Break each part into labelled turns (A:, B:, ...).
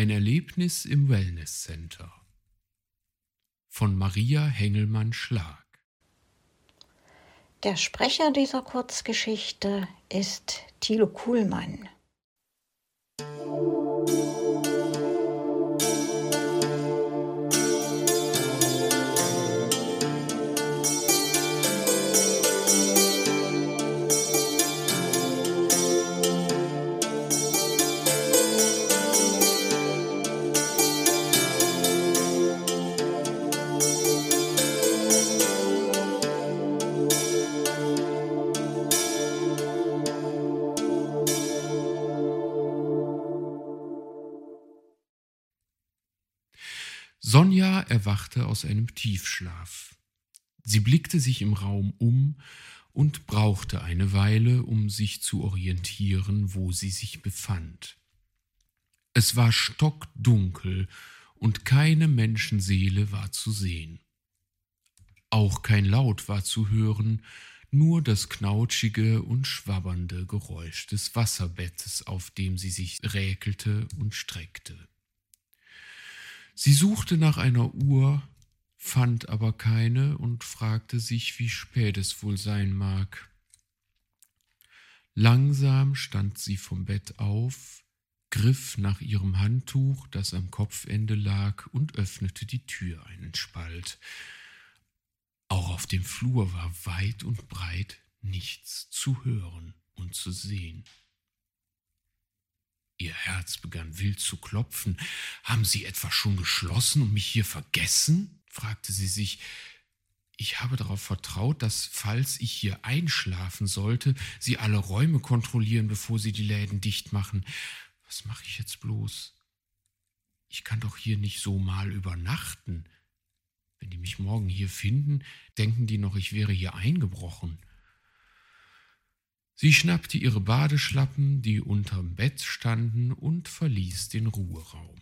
A: Ein Erlebnis im Wellness Center von Maria Hengelmann Schlag.
B: Der Sprecher dieser Kurzgeschichte ist Thilo Kuhlmann.
A: Sonja erwachte aus einem Tiefschlaf. Sie blickte sich im Raum um und brauchte eine Weile, um sich zu orientieren, wo sie sich befand. Es war stockdunkel und keine Menschenseele war zu sehen. Auch kein Laut war zu hören, nur das knautschige und schwabbernde Geräusch des Wasserbettes, auf dem sie sich räkelte und streckte. Sie suchte nach einer Uhr, fand aber keine und fragte sich, wie spät es wohl sein mag. Langsam stand sie vom Bett auf, griff nach ihrem Handtuch, das am Kopfende lag, und öffnete die Tür einen Spalt. Auch auf dem Flur war weit und breit nichts zu hören und zu sehen. Ihr Herz begann wild zu klopfen. Haben Sie etwa schon geschlossen und mich hier vergessen? fragte sie sich. Ich habe darauf vertraut, dass, falls ich hier einschlafen sollte, Sie alle Räume kontrollieren, bevor Sie die Läden dicht machen. Was mache ich jetzt bloß? Ich kann doch hier nicht so mal übernachten. Wenn die mich morgen hier finden, denken die noch, ich wäre hier eingebrochen. Sie schnappte ihre Badeschlappen, die unterm Bett standen, und verließ den Ruheraum.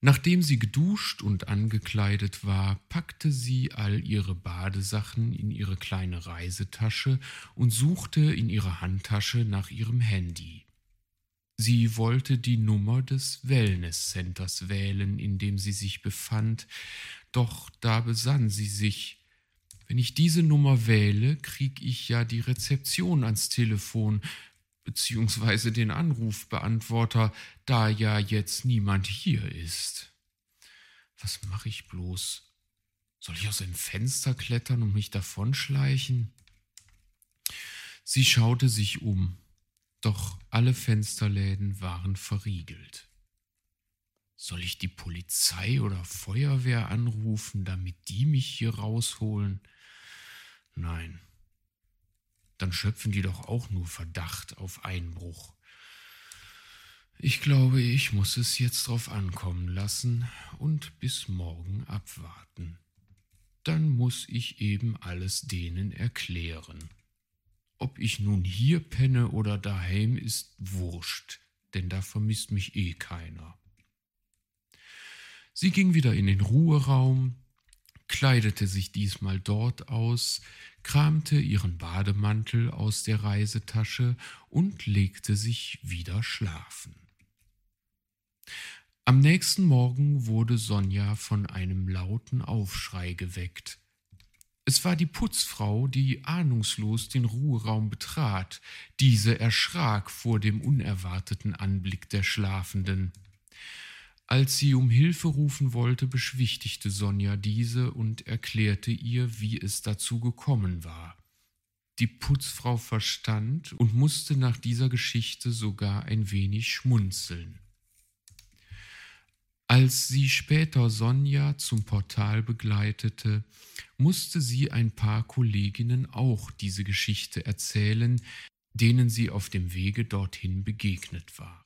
A: Nachdem sie geduscht und angekleidet war, packte sie all ihre Badesachen in ihre kleine Reisetasche und suchte in ihrer Handtasche nach ihrem Handy. Sie wollte die Nummer des Wellness Centers wählen, in dem sie sich befand, doch da besann sie sich, wenn ich diese Nummer wähle, kriege ich ja die Rezeption ans Telefon beziehungsweise den Anrufbeantworter, da ja jetzt niemand hier ist. Was mache ich bloß? Soll ich aus einem Fenster klettern und mich davonschleichen? Sie schaute sich um, doch alle Fensterläden waren verriegelt. Soll ich die Polizei oder Feuerwehr anrufen, damit die mich hier rausholen? Nein. Dann schöpfen die doch auch nur Verdacht auf Einbruch. Ich glaube, ich muss es jetzt drauf ankommen lassen und bis morgen abwarten. Dann muss ich eben alles denen erklären. Ob ich nun hier penne oder daheim, ist wurscht, denn da vermisst mich eh keiner. Sie ging wieder in den Ruheraum, kleidete sich diesmal dort aus, kramte ihren Bademantel aus der Reisetasche und legte sich wieder schlafen. Am nächsten Morgen wurde Sonja von einem lauten Aufschrei geweckt. Es war die Putzfrau, die ahnungslos den Ruheraum betrat. Diese erschrak vor dem unerwarteten Anblick der Schlafenden. Als sie um Hilfe rufen wollte, beschwichtigte Sonja diese und erklärte ihr, wie es dazu gekommen war. Die Putzfrau verstand und musste nach dieser Geschichte sogar ein wenig schmunzeln. Als sie später Sonja zum Portal begleitete, musste sie ein paar Kolleginnen auch diese Geschichte erzählen, denen sie auf dem Wege dorthin begegnet war.